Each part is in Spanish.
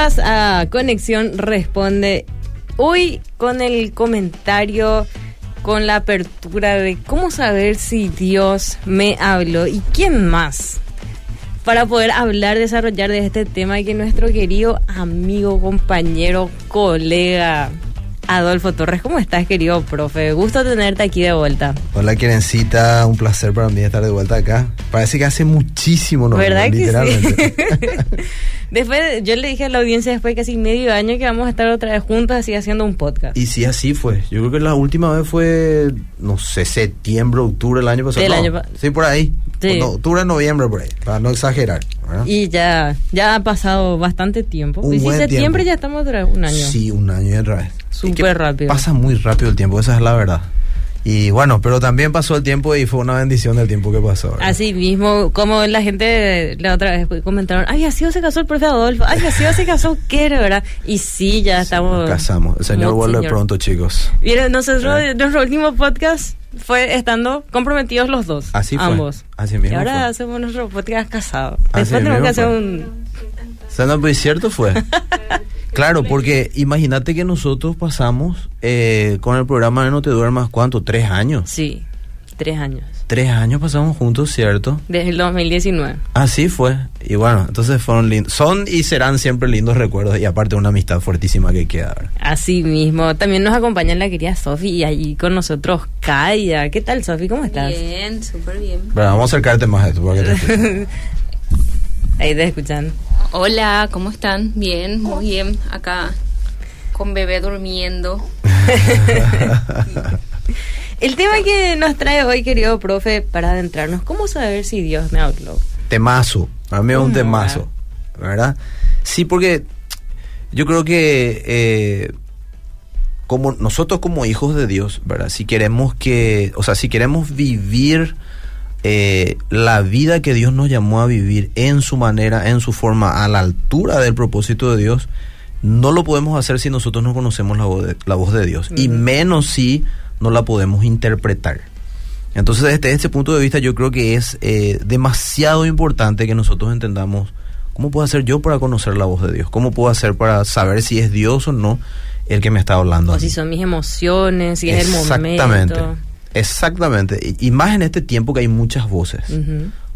A Conexión Responde. Hoy con el comentario, con la apertura de cómo saber si Dios me habló y quién más para poder hablar, desarrollar de este tema que nuestro querido amigo, compañero, colega Adolfo Torres. ¿Cómo estás, querido profe? Gusto tenerte aquí de vuelta. Hola, Querencita. Un placer para mí estar de vuelta acá. Parece que hace muchísimo, ¿no? ¿Verdad Literalmente. que sí? después, yo le dije a la audiencia después de casi medio año que vamos a estar otra vez juntos así haciendo un podcast. y sí, así fue. Yo creo que la última vez fue, no sé, septiembre, octubre del año pasado. Del No, año pa- Sí, por ahí. Sí. No, octubre, noviembre, por ahí. Para no exagerar. ¿Verdad? Y ya, ya ha pasado bastante tiempo. Un y si septiembre tiempo. ya estamos otra vez un año. Sí, un año y otra vez. Súper Es que rápido. Pasa muy rápido el tiempo, esa es la verdad. Y bueno, pero también pasó el tiempo y fue una bendición el tiempo que pasó. ¿verdad? Así mismo, como la gente la otra vez comentaron, ay, así se casó el profe Adolfo, ay, así se casó Kere, ¿verdad? Y sí, ya Sí, estamos... nos casamos. El Señor vuelve señor. pronto, chicos. Miren, nosotros, Eh. nuestro último podcast fue estando comprometidos los dos. Así fue. Ambos. Así mismo Y ahora fue. hacemos nuestro podcast casado. Así Después tenemos que hacer fue. un... Pues cierto fue. claro, porque imagínate que nosotros pasamos eh, con el programa de No Te Duermas, ¿cuánto? ¿Tres años? Sí, tres años. Tres años pasamos juntos, ¿cierto? Desde el 2019. Así fue. Y bueno, entonces fueron lindos. Son y serán siempre lindos recuerdos y aparte una amistad fuertísima que queda. ¿verdad? Así mismo. También nos acompaña la querida Sofi y ahí con nosotros Kaya. ¿Qué tal, Sofi? ¿Cómo estás? Bien, súper bien. Pero vamos a acercarte más a esto. Porque te- Ahí te escuchan. Hola, ¿cómo están? Bien, muy bien. Acá con bebé durmiendo. El tema que nos trae hoy, querido profe, para adentrarnos, ¿cómo saber si Dios me habló? temazo. A mí es un ¿Cómo, temazo. ¿Verdad? Sí, porque yo creo que eh, como nosotros como hijos de Dios, ¿verdad? Si queremos que, o sea, si queremos vivir eh, la vida que Dios nos llamó a vivir en su manera, en su forma, a la altura del propósito de Dios, no lo podemos hacer si nosotros no conocemos la voz de, la voz de Dios. Y menos si no la podemos interpretar. Entonces, desde este punto de vista, yo creo que es eh, demasiado importante que nosotros entendamos cómo puedo hacer yo para conocer la voz de Dios, cómo puedo hacer para saber si es Dios o no el que me está hablando. a O si son mis emociones, si es el momento. Exactamente. Y, y más en este tiempo que hay muchas voces.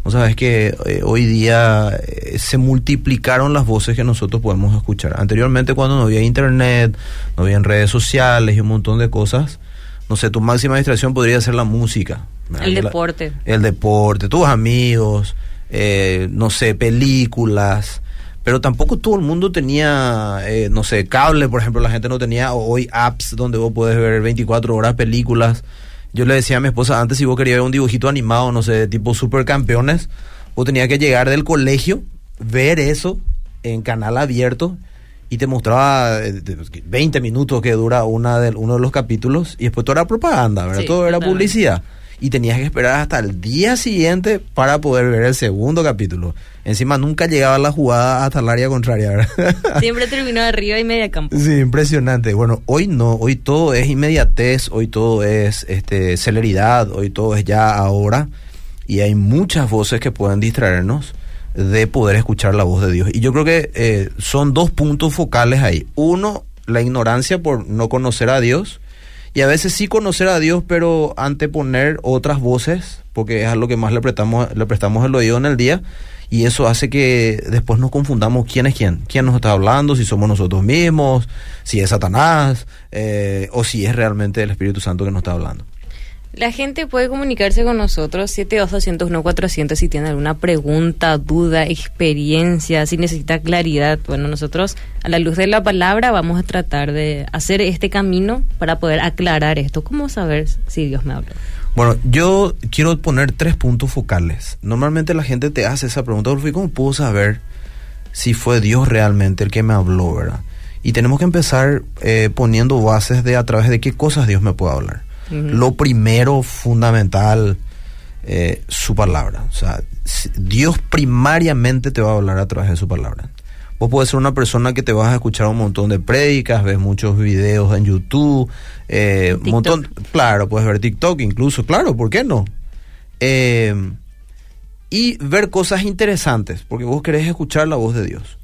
O sabes que eh, hoy día eh, se multiplicaron las voces que nosotros podemos escuchar. Anteriormente cuando no había internet, no había redes sociales y un montón de cosas, no sé, tu máxima distracción podría ser la música. ¿verdad? El La- deporte. el deporte, tus amigos, eh, no sé, películas. Pero tampoco todo el mundo tenía, eh, no sé, cable, por ejemplo, la gente no tenía hoy apps donde vos puedes ver 24 horas películas. Yo le decía a mi esposa antes, si vos querías ver un dibujito animado, no sé, tipo supercampeones, vos tenías que llegar del colegio, ver eso en canal abierto y te mostraba eh, de- 20 minutos que dura una de, uno de los capítulos y después todo era propaganda, ¿verdad? Sí, todo era publicidad y tenías que esperar hasta el día siguiente para poder ver el segundo capítulo. Encima nunca llegaba la jugada hasta el área contraria, ¿verdad? Siempre terminó arriba y media campo. Sí, impresionante. Bueno, hoy no, hoy todo es inmediatez, hoy todo es este celeridad, hoy todo es ya ahora y hay muchas voces que pueden distraernos de poder escuchar la voz de Dios. Y yo creo que eh, son dos puntos focales ahí. Uno, la ignorancia por no conocer a Dios y a veces sí conocer a Dios, pero anteponer otras voces, porque es a lo que más le prestamos, le prestamos el oído en el día, y eso hace que después nos confundamos quién es quién, quién nos está hablando, si somos nosotros mismos, si es Satanás, eh, o si es realmente el Espíritu Santo que nos está hablando. La gente puede comunicarse con nosotros 7200 si tiene alguna pregunta, duda, experiencia, si necesita claridad. Bueno, nosotros a la luz de la palabra vamos a tratar de hacer este camino para poder aclarar esto. ¿Cómo saber si Dios me habló? Bueno, yo quiero poner tres puntos focales. Normalmente la gente te hace esa pregunta, "Adolfo, ¿y ¿cómo puedo saber si fue Dios realmente el que me habló, verdad? Y tenemos que empezar eh, poniendo bases de a través de qué cosas Dios me puede hablar. Lo primero, fundamental, eh, su palabra. O sea, Dios primariamente te va a hablar a través de su palabra. Vos puedes ser una persona que te vas a escuchar un montón de prédicas, ves muchos videos en YouTube, eh, un montón, claro, puedes ver TikTok incluso, claro, ¿por qué no? Eh, y ver cosas interesantes, porque vos querés escuchar la voz de Dios.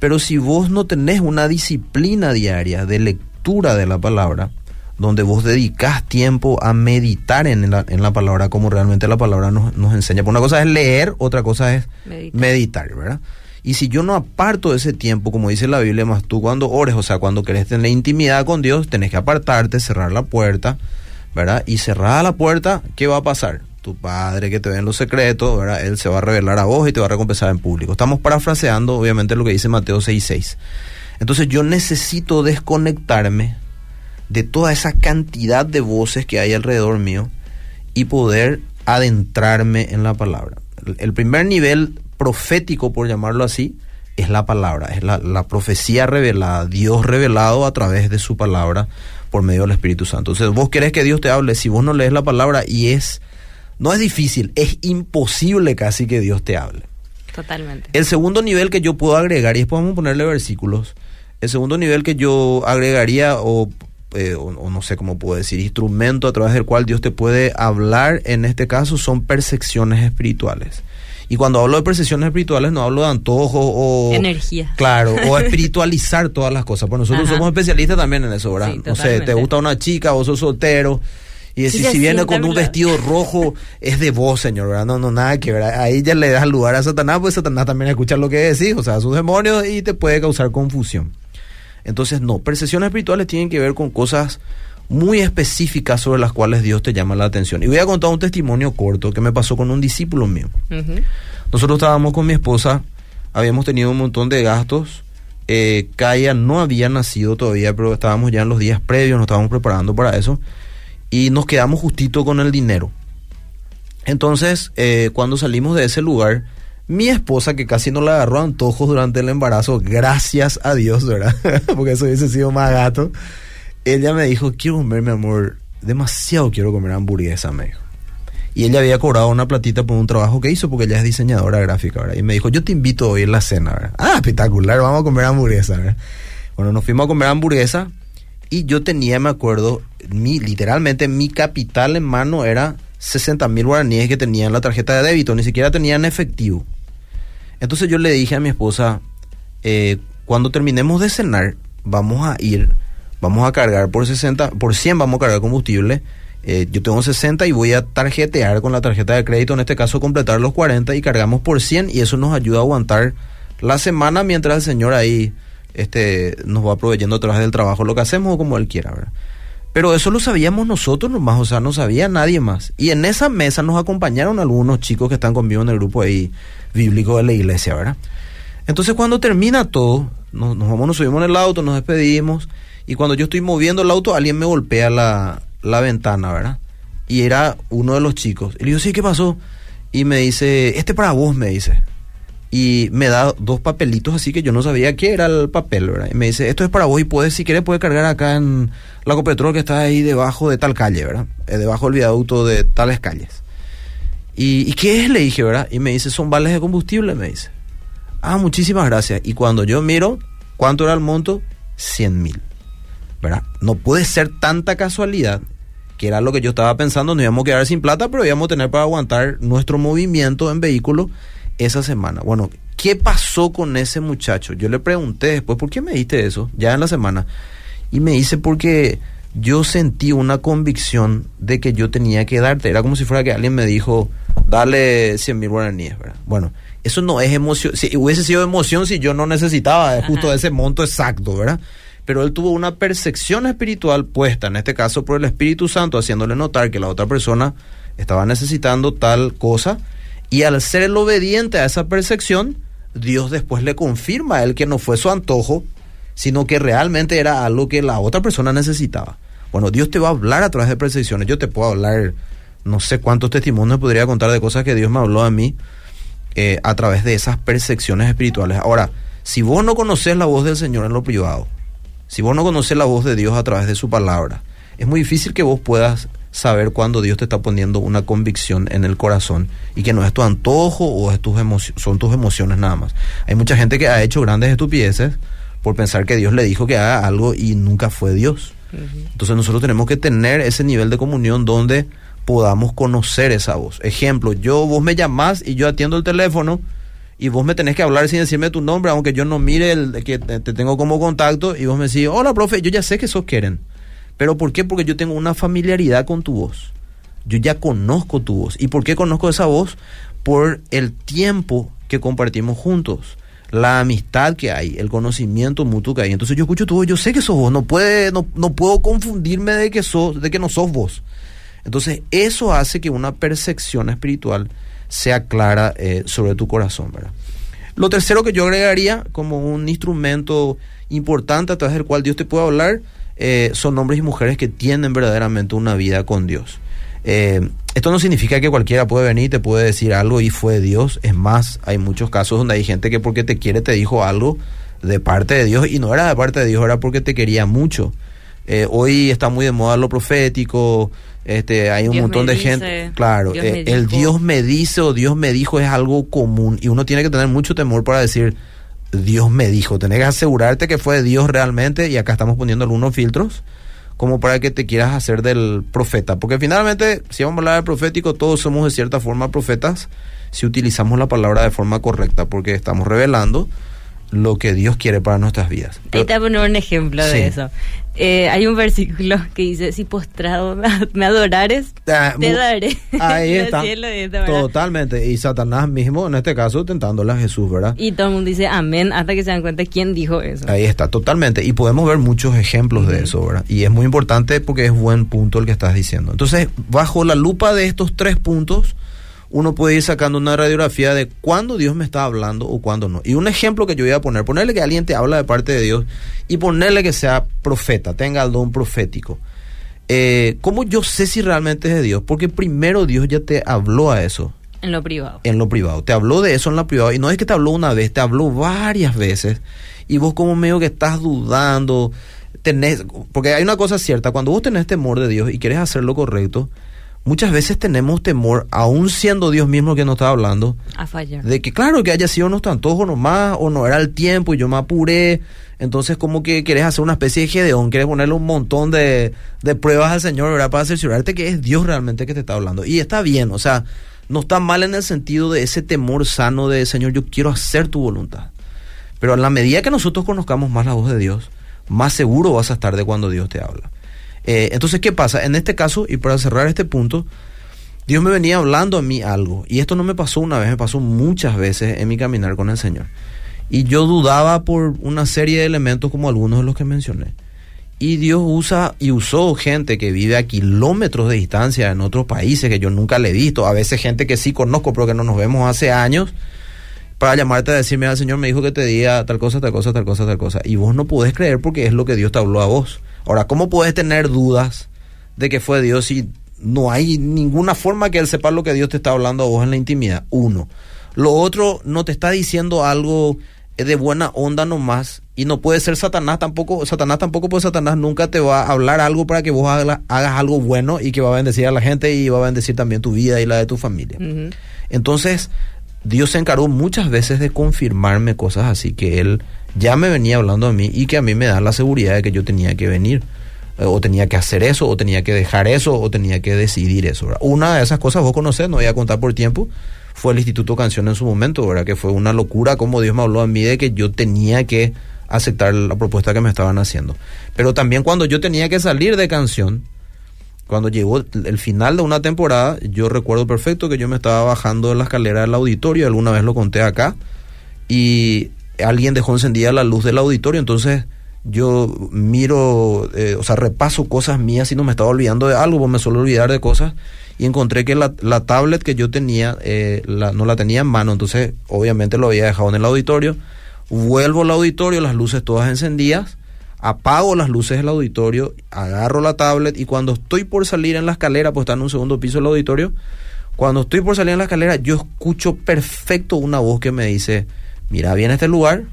Pero si vos no tenés una disciplina diaria de lectura de la palabra, donde vos dedicás tiempo a meditar en la, en la palabra como realmente la palabra nos, nos enseña. Pues una cosa es leer, otra cosa es Meditar. meditar, ¿verdad? Y si yo no aparto ese tiempo, como dice la Biblia, más tú cuando ores, o sea, cuando querés tener intimidad con Dios, tenés que apartarte, cerrar la puerta, ¿verdad? Y cerrada la puerta, ¿qué va a pasar? Tu padre que te ve en los secretos, ¿verdad? Él se va a revelar a vos y te va a recompensar en público. Estamos parafraseando, obviamente, lo que dice Mateo 6.6. Entonces yo necesito desconectarme de toda esa cantidad de voces que hay alrededor mío y poder adentrarme en la palabra. El- primer nivel profético, por llamarlo así, es la palabra, es la, la profecía revelada, Dios revelado a través de su palabra por medio del Espíritu Santo. Entonces, vos querés que Dios te hable, si vos no lees la palabra y es, no es difícil, es imposible casi que Dios te hable. Totalmente. El segundo nivel que yo puedo agregar, y después vamos a ponerle versículos, el segundo nivel que yo agregaría, o, eh, o- o no sé cómo puedo decir, instrumento a través del cual Dios te puede hablar, en este caso son percepciones espirituales. Y cuando hablo de percepciones espirituales no hablo de antojos o... Energía. Claro, o espiritualizar todas las cosas. Pues nosotros Ajá. somos especialistas también en eso, ¿verdad? Sí, no sé, te gusta una chica, vos sos soltero. Y Sí, si viene con un vestido rojo, es de vos, señor, ¿verdad? No, no, nada que ver. Ahí ya le das lugar a Satanás, pues Satanás también escucha lo que decís, o sea, sus demonios, y te puede causar confusión. Entonces, no, percepciones espirituales tienen que ver con cosas muy específicas sobre las cuales Dios te llama la atención. Y voy a contar un testimonio corto que me pasó con un discípulo mío. Nosotros estábamos con mi esposa, habíamos tenido un montón de gastos. Eh, Kaya no había nacido todavía, pero estábamos ya en los días previos, nos estábamos preparando para eso. Y nos quedamos justito con el dinero. Entonces, eh, cuando salimos de ese lugar, mi esposa, que casi no le agarró antojos durante el embarazo, gracias a Dios, ¿verdad? Porque eso hubiese sido más gato. Ella me dijo, quiero comer, mi amor, demasiado quiero comer hamburguesa, me dijo. Y ella había cobrado una platita por un trabajo que hizo porque ella es diseñadora gráfica, ¿verdad? Y me dijo, yo te invito hoy en la cena, ¿verdad? Ah, espectacular, vamos a comer hamburguesa, ¿verdad? Bueno, nos fuimos a comer hamburguesa y yo tenía, me acuerdo, mi, literalmente mi capital en mano era 60 mil guaraníes que tenía en la tarjeta de débito, ni siquiera tenía en efectivo. Entonces yo le dije a mi esposa, eh, cuando terminemos de cenar, vamos a ir, vamos a cargar por 60, por 100 vamos a cargar combustible. Eh, yo tengo 60 y voy a tarjetear con la tarjeta de crédito, en este caso completar los 40 y cargamos por 100 y eso nos ayuda a aguantar la semana mientras el señor ahí este, nos va proveyendo a través del trabajo lo que hacemos o como él quiera, ¿verdad? Pero eso lo sabíamos nosotros nomás, o sea, no sabía nadie más. Y en esa mesa nos acompañaron algunos chicos que están conmigo en el grupo ahí bíblico de la iglesia, ¿verdad? Entonces cuando termina todo, nos, vamos, nos subimos en el auto, nos despedimos, y cuando yo estoy moviendo el auto, alguien me golpea la, la ventana, ¿verdad? Y era uno de los chicos. Y le digo, sí, ¿qué pasó? Y me dice, este para vos, me dice. Y me da dos papelitos así que yo no sabía qué era el papel, ¿verdad? Y me dice, esto es para vos y puedes, si quieres, puedes cargar acá en la Copetrol que está ahí debajo de tal calle, ¿verdad? Eh, debajo del viaducto de tales calles. ¿Y, ¿Y qué es? Le dije, ¿verdad? Y me dice, son vales de combustible, me dice. Ah, muchísimas gracias. Y cuando yo miro, ¿cuánto era el monto? 100 mil. ¿Verdad? No puede ser tanta casualidad que era lo que yo estaba pensando, nos íbamos a quedar sin plata, pero íbamos a tener para aguantar nuestro movimiento en vehículo esa semana. Bueno, ¿qué pasó con ese muchacho? Yo le pregunté después, ¿por qué me diste eso? Ya en la semana. Y me dice porque yo sentí una convicción de que yo tenía que darte. Era como si fuera que alguien me dijo, dale 100 mil guaraníes, ¿verdad? Bueno, eso no es emoción. Si hubiese sido emoción si yo no necesitaba Ajá. justo ese monto exacto, ¿verdad? Pero él tuvo una percepción espiritual puesta, en este caso por el Espíritu Santo, haciéndole notar que la otra persona estaba necesitando tal cosa. Y al ser el obediente a esa percepción, Dios después le confirma a él que no fue su antojo, sino que realmente era algo que la otra persona necesitaba. Bueno, Dios te va a hablar a través de percepciones. Yo te puedo hablar, no sé cuántos testimonios podría contar de cosas que Dios me habló a mí eh, a través de esas percepciones espirituales. Ahora, si vos no conoces la voz del Señor en lo privado, si vos no conoces la voz de Dios a través de su palabra, es muy difícil que vos puedas saber cuando Dios te está poniendo una convicción en el corazón y que no es tu antojo o es tus son tus emociones nada más. Hay mucha gente que ha hecho grandes estupideces por pensar que Dios le dijo que haga algo y nunca fue Dios. Entonces nosotros tenemos que tener ese nivel de comunión donde podamos conocer esa voz. Ejemplo, yo vos me llamás y yo atiendo el teléfono y vos me tenés que hablar sin decirme tu nombre, aunque yo no mire el que te tengo como contacto y vos me decís, hola profe, yo ya sé que sos quieren. ¿Pero por qué? Porque yo tengo una familiaridad con tu voz. Yo ya conozco tu voz. ¿Y por qué conozco esa voz? Por el tiempo que compartimos juntos, la amistad que hay, el conocimiento mutuo que hay. Entonces yo escucho tu voz, yo sé que sos vos, no, puede, no, no puedo confundirme de que, sos, de que no sos vos. Entonces eso hace que una percepción espiritual sea clara eh, sobre tu corazón, ¿verdad? Lo tercero que yo agregaría como un instrumento importante a través del cual Dios te puede hablar eh, son hombres y mujeres que tienen verdaderamente una vida con Dios. Eh, esto no significa que cualquiera puede venir y te puede decir algo y fue Dios. Es más, hay muchos casos donde hay gente que porque te quiere te dijo algo de parte de Dios y no era de parte de Dios, era porque te quería mucho. hoy está muy de moda lo profético, este, hay un montón de gente, claro, eh, el Dios me dice o Dios me dijo es algo común y uno tiene que tener mucho temor para decir Dios me dijo, tenés que asegurarte que fue Dios realmente y acá estamos poniendo algunos filtros como para que te quieras hacer del profeta, porque finalmente si vamos a hablar de profético todos somos de cierta forma profetas si utilizamos la palabra de forma correcta, porque estamos revelando lo que Dios quiere para nuestras vidas. Ahí te voy a poner un ejemplo de eso. Eh, hay un versículo que dice, si postrado me adorares, ah, te daré. Ahí está. Totalmente. Y Satanás mismo, en este caso, tentándole a Jesús, ¿verdad? Y todo el mundo dice amén hasta que se dan cuenta quién dijo eso. Ahí está, totalmente. Y podemos ver muchos ejemplos de eso, ¿verdad? Y es muy importante porque es buen punto el que estás diciendo. Entonces, bajo la lupa de estos tres puntos, uno puede ir sacando una radiografía de cuándo Dios me está hablando o cuándo no. Y un ejemplo que yo voy a poner, ponerle que alguien te habla de parte de Dios y ponerle que sea profeta, tenga el don profético. Eh, ¿Cómo yo sé si realmente es de Dios? Porque primero Dios ya te habló a eso. En lo privado. En lo privado. Te habló de eso en lo privado. Y no es que te habló una vez, te habló varias veces. Y vos como medio que estás dudando, tenés, porque hay una cosa cierta, cuando vos tenés temor de Dios y quieres hacer lo correcto, muchas veces tenemos temor, aún siendo Dios mismo que nos está hablando, a fallar. De que claro, que haya sido nuestro antojo nomás, o no era el tiempo y yo me apuré. Entonces como que quieres hacer una especie de gedeón, quieres ponerle un montón de, de pruebas al Señor, ¿verdad? Para cerciorarte que es Dios realmente que te está hablando. Y está bien, o sea, no está mal en el sentido de ese temor sano de, Señor, yo quiero hacer tu voluntad. Pero a la medida que nosotros conozcamos más la voz de Dios, más seguro vas a estar de cuando Dios te habla. Eh, entonces, ¿qué pasa? En este caso, y para cerrar este punto, Dios me venía hablando a mí algo. Y esto no me pasó una vez, me pasó muchas veces en mi caminar con el Señor. Y yo dudaba por una serie de elementos como algunos de los que mencioné. Y Dios usa y usó gente que vive a kilómetros de distancia en otros países que yo nunca le he visto. A veces gente que sí conozco, pero que no nos vemos hace años. Para llamarte a decirme, al Señor me dijo que te diga tal cosa, tal cosa, tal cosa, tal cosa. Y vos no podés creer porque es lo que Dios te habló a vos. Ahora, ¿cómo puedes tener dudas de que fue Dios si no hay ninguna forma que Él sepa lo que Dios te está hablando a vos en la intimidad? Uno. Lo otro, no te está diciendo algo de buena onda nomás y no puede ser Satanás tampoco, Satanás tampoco, pues Satanás nunca te va a hablar algo para que vos hagas, algo bueno y que va a bendecir a la gente y va a bendecir también tu vida y la de tu familia. Entonces, Dios se encargó muchas veces de confirmarme cosas así que Él ya me venía hablando a mí y que a mí me da la seguridad de que yo tenía que venir eh, o tenía que hacer eso, o tenía que dejar eso, o tenía que decidir eso. Una de esas cosas vos conocés, no voy a contar por tiempo, fue el Instituto Canción en su momento, ¿verdad? Que fue una locura como Dios me habló a mí de que yo tenía que aceptar la propuesta que me estaban haciendo. Pero también cuando yo tenía que salir de canción, cuando llegó el final de una temporada, yo recuerdo perfecto que yo me estaba bajando de la escalera del auditorio, alguna vez lo conté acá, y alguien dejó encendida la luz del auditorio, entonces yo miro, eh, o sea, repaso cosas mías y no me estaba olvidando de algo, me suelo olvidar de cosas y encontré que la, la tablet que yo tenía eh, la, no la tenía en mano, entonces obviamente lo había dejado en el auditorio, vuelvo al auditorio, las luces todas encendidas, apago las luces del auditorio, agarro la tablet y cuando estoy por salir en la escalera, pues está en un segundo piso del auditorio, cuando estoy por salir en la escalera, yo escucho perfecto una voz que me dice, mira bien este lugar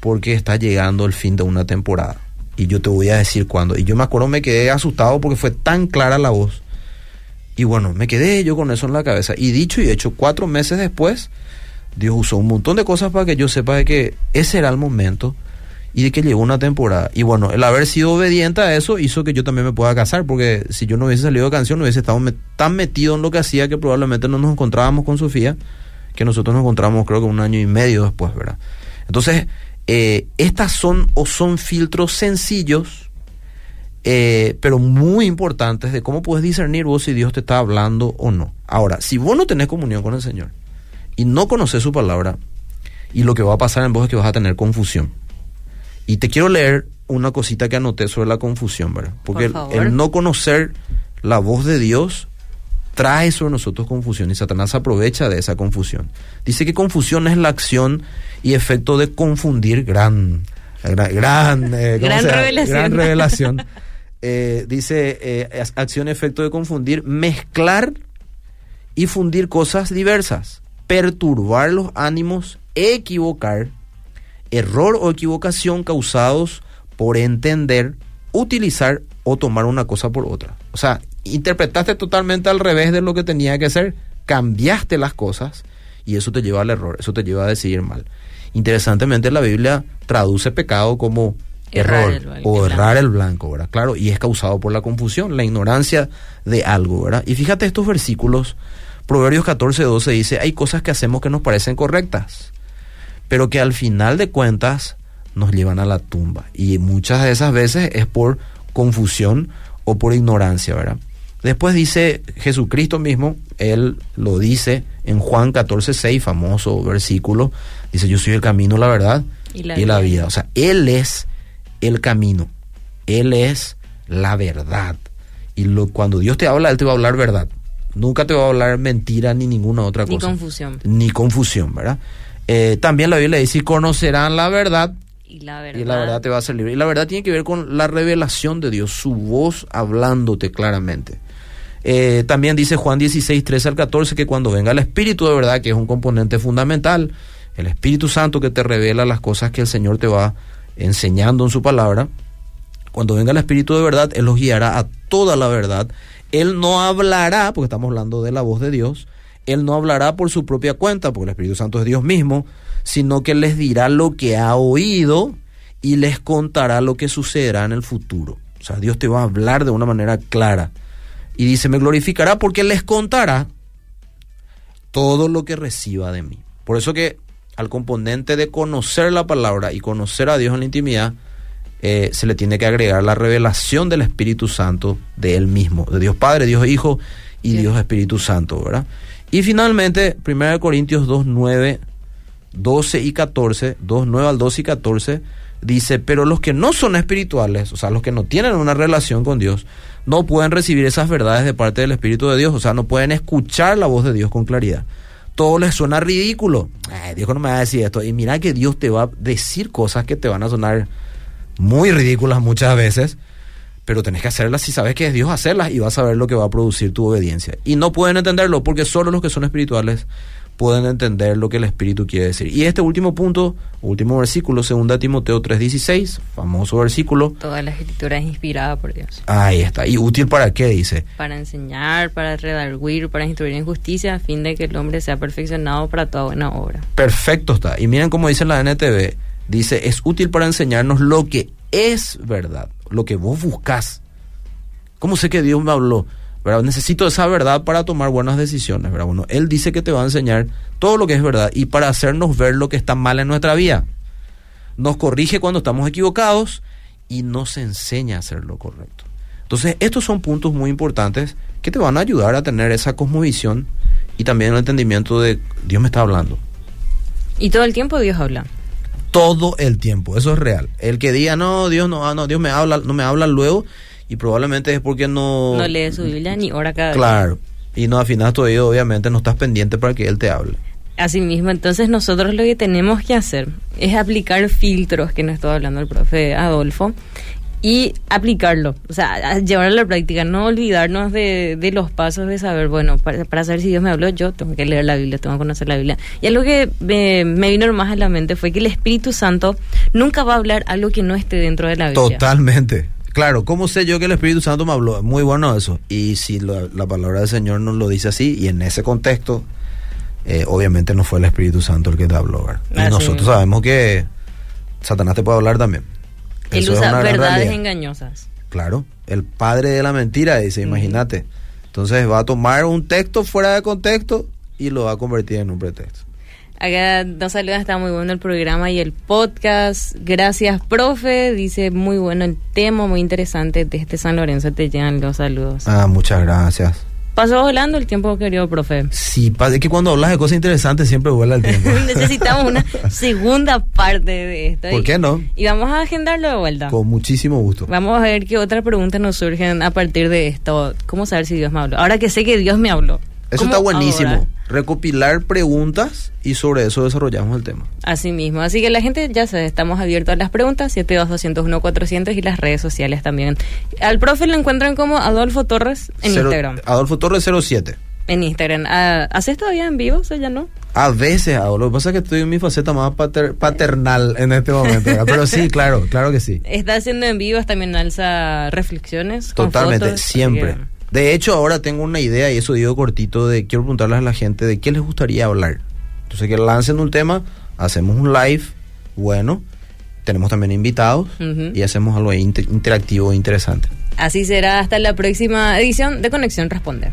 porque está llegando el fin de una temporada. Y yo te voy a decir cuándo. Y yo me acuerdo, me quedé asustado porque fue tan clara la voz. Y bueno, me quedé yo con eso en la cabeza. Y dicho y hecho, cuatro meses después, Dios usó un montón de cosas para que yo sepa de que ese era el momento y de que llegó una temporada. Y bueno, el haber sido obediente a eso hizo que yo también me pueda casar, porque si yo no hubiese salido de canción, no hubiese estado tan metido en lo que hacía que probablemente no nos encontrábamos con Sofía que nosotros nos encontramos creo que un año y medio después, ¿verdad? Entonces, eh, estas son o son filtros sencillos, eh, pero muy importantes de cómo puedes discernir vos si Dios te está hablando o no. Ahora, si vos no tenés comunión con el Señor y no conoces su palabra, y lo que va a pasar en vos es que vas a tener confusión. Y te quiero leer una cosita que anoté sobre la confusión, ¿verdad? Porque Por el, el no conocer la voz de Dios trae sobre nosotros confusión y Satanás aprovecha de esa confusión. Dice que confusión es la acción y efecto de confundir gran, gran, gran, eh, ¿cómo Gran revelación. Gran revelación. Eh, dice eh, acción efecto de confundir, mezclar y fundir cosas diversas, perturbar los ánimos, equivocar, error o equivocación causados por entender, utilizar o tomar una cosa por otra. O sea, interpretaste totalmente al revés de lo que tenía que ser, cambiaste las cosas y eso te lleva al error, eso te lleva a decidir mal. Interesantemente la Biblia traduce pecado como Errar error el o errar el blanco, ¿verdad? Claro, y es causado por la confusión, la ignorancia de algo, ¿verdad? Y fíjate estos versículos, Proverbios 14, 12 dice, hay cosas que hacemos que nos parecen correctas, pero que al final de cuentas nos llevan a la tumba. Y muchas de esas veces es por confusión o por ignorancia, ¿verdad? Después dice Jesucristo mismo, él lo dice en Juan 14, 6, famoso versículo, dice, yo soy el camino, la verdad Y y la vida. vida. O sea, Él es el camino, Él es la verdad. Y lo, cuando Dios te habla, Él te va a hablar verdad. Nunca te va a hablar mentira ni ninguna otra Ni cosa. confusión. Ni confusión, ¿verdad? Eh, también la Biblia dice, conocerán la verdad Y la verdad. y la verdad te va a hacer libre. Y la verdad tiene que ver con la revelación de Dios, su voz hablándote claramente. Eh, también dice Juan 16, 13 al 14 que cuando venga el Espíritu de verdad, que es un componente fundamental, el Espíritu Santo que te revela las cosas que el Señor te va enseñando en su palabra, cuando venga el Espíritu de verdad, Él los guiará a toda la verdad. Él no hablará, porque estamos hablando de la voz de Dios, Él no hablará por su propia cuenta, porque el Espíritu Santo es Dios mismo, sino que les dirá lo que ha oído y les contará lo que sucederá en el futuro. O sea, Dios te va a hablar de una manera clara. Y dice, me glorificará porque les contará todo lo que reciba de mí. Por eso que al componente de conocer la palabra y conocer a Dios en la intimidad, eh, se le tiene que agregar la revelación del Espíritu Santo de Él mismo, de Dios Padre, Dios Hijo y Sí. Dios Espíritu Santo, ¿verdad? Y finalmente, 1 Corintios 2, 9, 12 y 14, 2, 9 al 12 y 14, dice, pero los que no son espirituales, o sea, los que no tienen una relación con Dios, no pueden recibir esas verdades de parte del Espíritu de Dios, o sea, no pueden escuchar la voz de Dios con claridad. Todo les suena ridículo. Dios no me va a decir esto. Y mira que Dios te va a decir cosas que te van a sonar muy ridículas muchas veces, pero tenés que hacerlas si sabes que es Dios hacerlas y vas a ver lo que va a producir tu obediencia. Y no pueden entenderlo porque solo los que son espirituales pueden entender lo que el Espíritu quiere decir. Y este último punto, último versículo, 2 Timoteo 3:16, famoso versículo, Toda la escritura es inspirada por Dios. ahí está. ¿Y útil para qué? Dice. Para enseñar, para redarguir, para instruir en justicia, a fin de que el hombre sea perfeccionado para toda buena obra. Perfecto está. Y miren cómo dice la NTV, dice, es útil para enseñarnos lo que es verdad, lo que vos buscás. ¿Cómo sé que Dios me habló? ¿Verdad? Necesito esa verdad para tomar buenas decisiones. ¿verdad? Bueno, Él dice que te va a enseñar todo lo que es verdad y para hacernos ver lo que está mal en nuestra vida. Nos corrige cuando estamos equivocados y nos enseña a hacer lo correcto. Entonces, estos son puntos muy importantes que te van a ayudar a tener esa cosmovisión y también el entendimiento de Dios me está hablando Y todo el tiempo Dios habla. todo el tiempo, eso es real. El que diga, no, Dios no, ah, no, Dios me habla, no me habla luego, y probablemente es porque no... No lee su Biblia ni ora cada día. Claro. Y no afinas tu oído, obviamente no estás pendiente para que Él te hable. Asimismo, entonces nosotros lo que tenemos que hacer es aplicar filtros, que nos estaba hablando el profe Adolfo, y aplicarlo, o sea, llevarlo a la práctica, no olvidarnos de, de los pasos de saber, bueno, para, para saber si Dios me habló, yo tengo que leer la Biblia, tengo que conocer la Biblia. Y algo que me, me vino más a la mente fue que el Espíritu Santo nunca va a hablar algo que no esté dentro de la Biblia. Totalmente. Claro, ¿cómo sé yo que el Espíritu Santo me habló? Muy bueno eso. Y si la, la palabra del Señor nos lo dice así, y en ese contexto, eh, obviamente no fue el Espíritu Santo el que te habló. ¿verdad? Y nosotros sabemos que Satanás te puede hablar también. Él Eso usa verdades engañosas. Claro, el padre de la mentira, dice, imagínate. Entonces va a tomar un texto fuera de contexto y lo va a convertir en un pretexto. Acá nos saluda, está muy bueno el programa y el podcast. Gracias, profe. Dice muy bueno el tema, muy interesante. Desde San Lorenzo te llegan los saludos. Ah, muchas gracias. Pasó volando el tiempo, querido profe. Sí, es que cuando hablas de cosas interesantes siempre vuela el tiempo. Necesitamos una segunda parte de esto. ¿Por Y- qué no? Y vamos a agendarlo de vuelta. Con muchísimo gusto. Vamos a ver qué otras preguntas nos surgen a partir de esto. ¿Cómo saber si Dios me habló? Ahora que sé que Dios me habló. Eso ¿cómo está buenísimo. ahora? Recopilar preguntas y sobre eso desarrollamos el tema. Así mismo. Así que la gente ya sabe, estamos abiertos a las preguntas, 72201 y las redes sociales también. Al profe lo encuentran como Adolfo Torres en Cero- Instagram. Adolfo Torres 07. En Instagram. Ah, ¿Haces todavía en vivo? ¿O ya no? A veces hago, lo que pasa es que estoy en mi faceta más pater- paternal en este momento. Pero sí, claro, claro que sí. Está haciendo en vivos, también alza reflexiones. con Totalmente, fotos, siempre. De hecho, ahora tengo una idea, y eso digo cortito, de quiero preguntarles a la gente de qué les gustaría hablar. Entonces, que lancen un tema, hacemos un live, bueno, tenemos también invitados y hacemos algo inter- interactivo e interesante. Así será hasta la próxima edición de Conexión Responde.